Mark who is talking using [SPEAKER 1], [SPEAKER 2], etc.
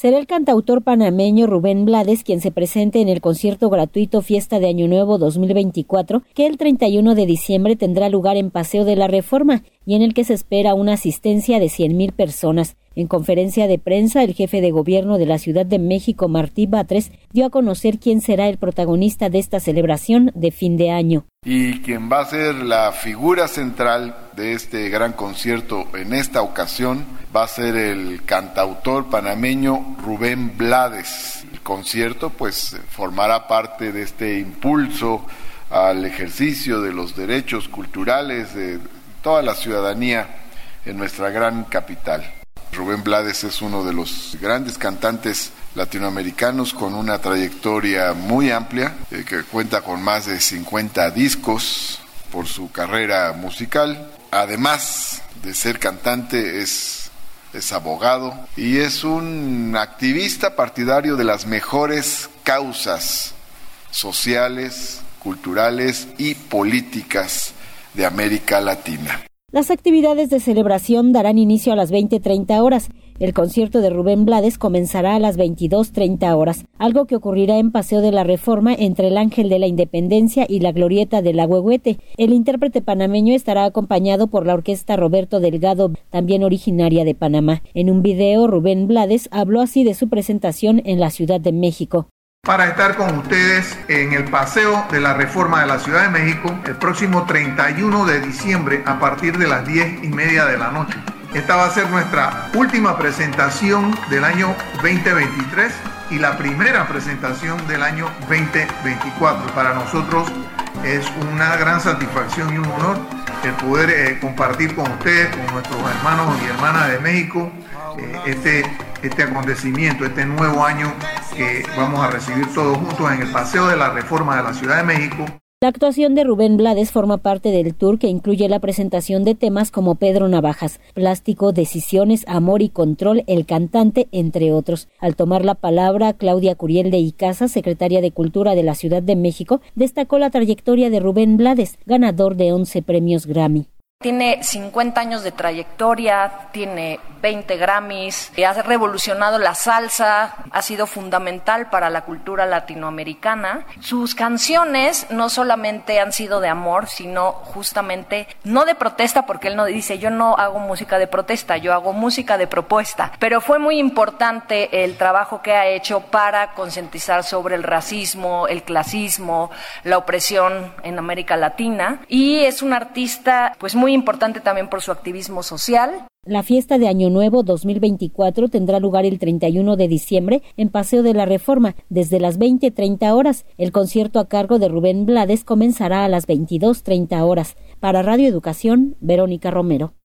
[SPEAKER 1] Será el cantautor panameño Rubén Blades quien se presente en el concierto gratuito Fiesta de Año Nuevo 2024, que el 31 de diciembre tendrá lugar en Paseo de la Reforma y en el que se espera una asistencia de 100.000 personas. En conferencia de prensa, el jefe de gobierno de la Ciudad de México, Martí Batres, dio a conocer quién será el protagonista de esta celebración de fin de año.
[SPEAKER 2] Y quien va a ser la figura central de este gran concierto en esta ocasión va a ser el cantautor panameño Rubén Blades. El concierto pues formará parte de este impulso al ejercicio de los derechos culturales de toda la ciudadanía en nuestra gran capital. Rubén Blades es uno de los grandes cantantes latinoamericanos con una trayectoria muy amplia, eh, que cuenta con más de 50 discos por su carrera musical. Además de ser cantante, es, es abogado y es un activista partidario de las mejores causas sociales, culturales y políticas de América Latina.
[SPEAKER 1] Las actividades de celebración darán inicio a las 20.30 horas. El concierto de Rubén Blades comenzará a las 22.30 horas, algo que ocurrirá en Paseo de la Reforma entre el Ángel de la Independencia y la Glorieta del Agüehuete. El intérprete panameño estará acompañado por la orquesta Roberto Delgado, también originaria de Panamá. En un video, Rubén Blades habló así de su presentación en la Ciudad de México
[SPEAKER 3] para estar con ustedes en el Paseo de la Reforma de la Ciudad de México el próximo 31 de diciembre a partir de las 10 y media de la noche. Esta va a ser nuestra última presentación del año 2023 y la primera presentación del año 2024. Para nosotros es una gran satisfacción y un honor el poder eh, compartir con ustedes, con nuestros hermanos y hermanas de México, eh, este, este acontecimiento, este nuevo año que vamos a recibir todos juntos en el Paseo de la Reforma de la Ciudad de México.
[SPEAKER 1] La actuación de Rubén Blades forma parte del tour que incluye la presentación de temas como Pedro Navajas, Plástico, Decisiones, Amor y Control, El Cantante, entre otros. Al tomar la palabra, Claudia Curiel de Icaza, secretaria de Cultura de la Ciudad de México, destacó la trayectoria de Rubén Blades, ganador de 11 premios Grammy.
[SPEAKER 4] Tiene 50 años de trayectoria, tiene 20 Grammys, ha revolucionado la salsa, ha sido fundamental para la cultura latinoamericana. Sus canciones no solamente han sido de amor, sino justamente no de protesta, porque él no dice yo no hago música de protesta, yo hago música de propuesta. Pero fue muy importante el trabajo que ha hecho para concientizar sobre el racismo, el clasismo, la opresión en América Latina. Y es un artista pues muy importante también por su activismo social.
[SPEAKER 1] La fiesta de Año Nuevo 2024 tendrá lugar el 31 de diciembre en Paseo de la Reforma desde las 20.30 horas. El concierto a cargo de Rubén Blades comenzará a las 22.30 horas. Para Radio Educación, Verónica Romero.